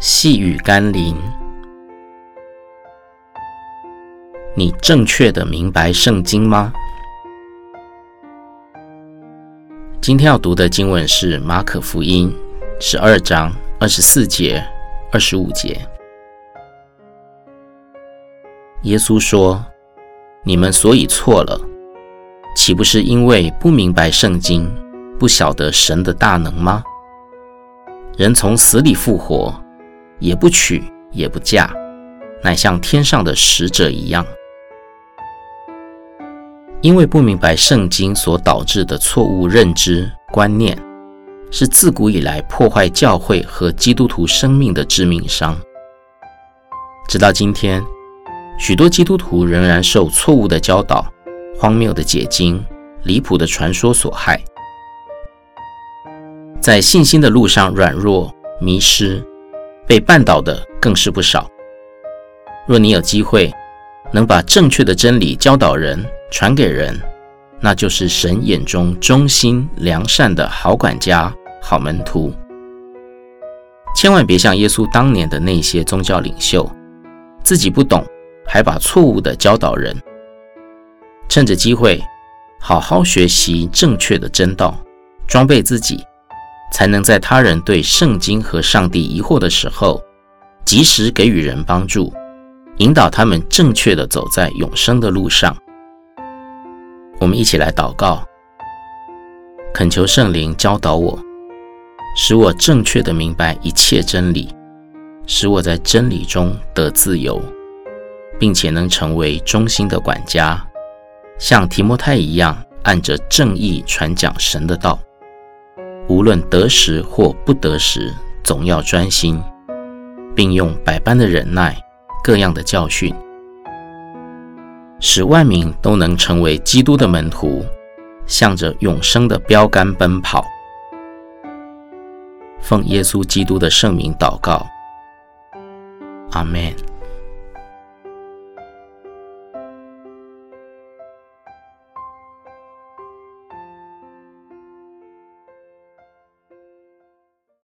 细雨甘霖，你正确的明白圣经吗？今天要读的经文是马可福音十二章二十四节、二十五节。耶稣说：“你们所以错了，岂不是因为不明白圣经，不晓得神的大能吗？人从死里复活。”也不娶也不嫁，乃像天上的使者一样。因为不明白圣经所导致的错误认知观念，是自古以来破坏教会和基督徒生命的致命伤。直到今天，许多基督徒仍然受错误的教导、荒谬的解经、离谱的传说所害，在信心的路上软弱迷失。被绊倒的更是不少。若你有机会能把正确的真理教导人、传给人，那就是神眼中忠心良善的好管家、好门徒。千万别像耶稣当年的那些宗教领袖，自己不懂，还把错误的教导人。趁着机会，好好学习正确的真道，装备自己。才能在他人对圣经和上帝疑惑的时候，及时给予人帮助，引导他们正确的走在永生的路上。我们一起来祷告，恳求圣灵教导我，使我正确的明白一切真理，使我在真理中得自由，并且能成为忠心的管家，像提摩太一样，按着正义传讲神的道。无论得时或不得时，总要专心，并用百般的忍耐、各样的教训，使万民都能成为基督的门徒，向着永生的标杆奔跑。奉耶稣基督的圣名祷告，阿门。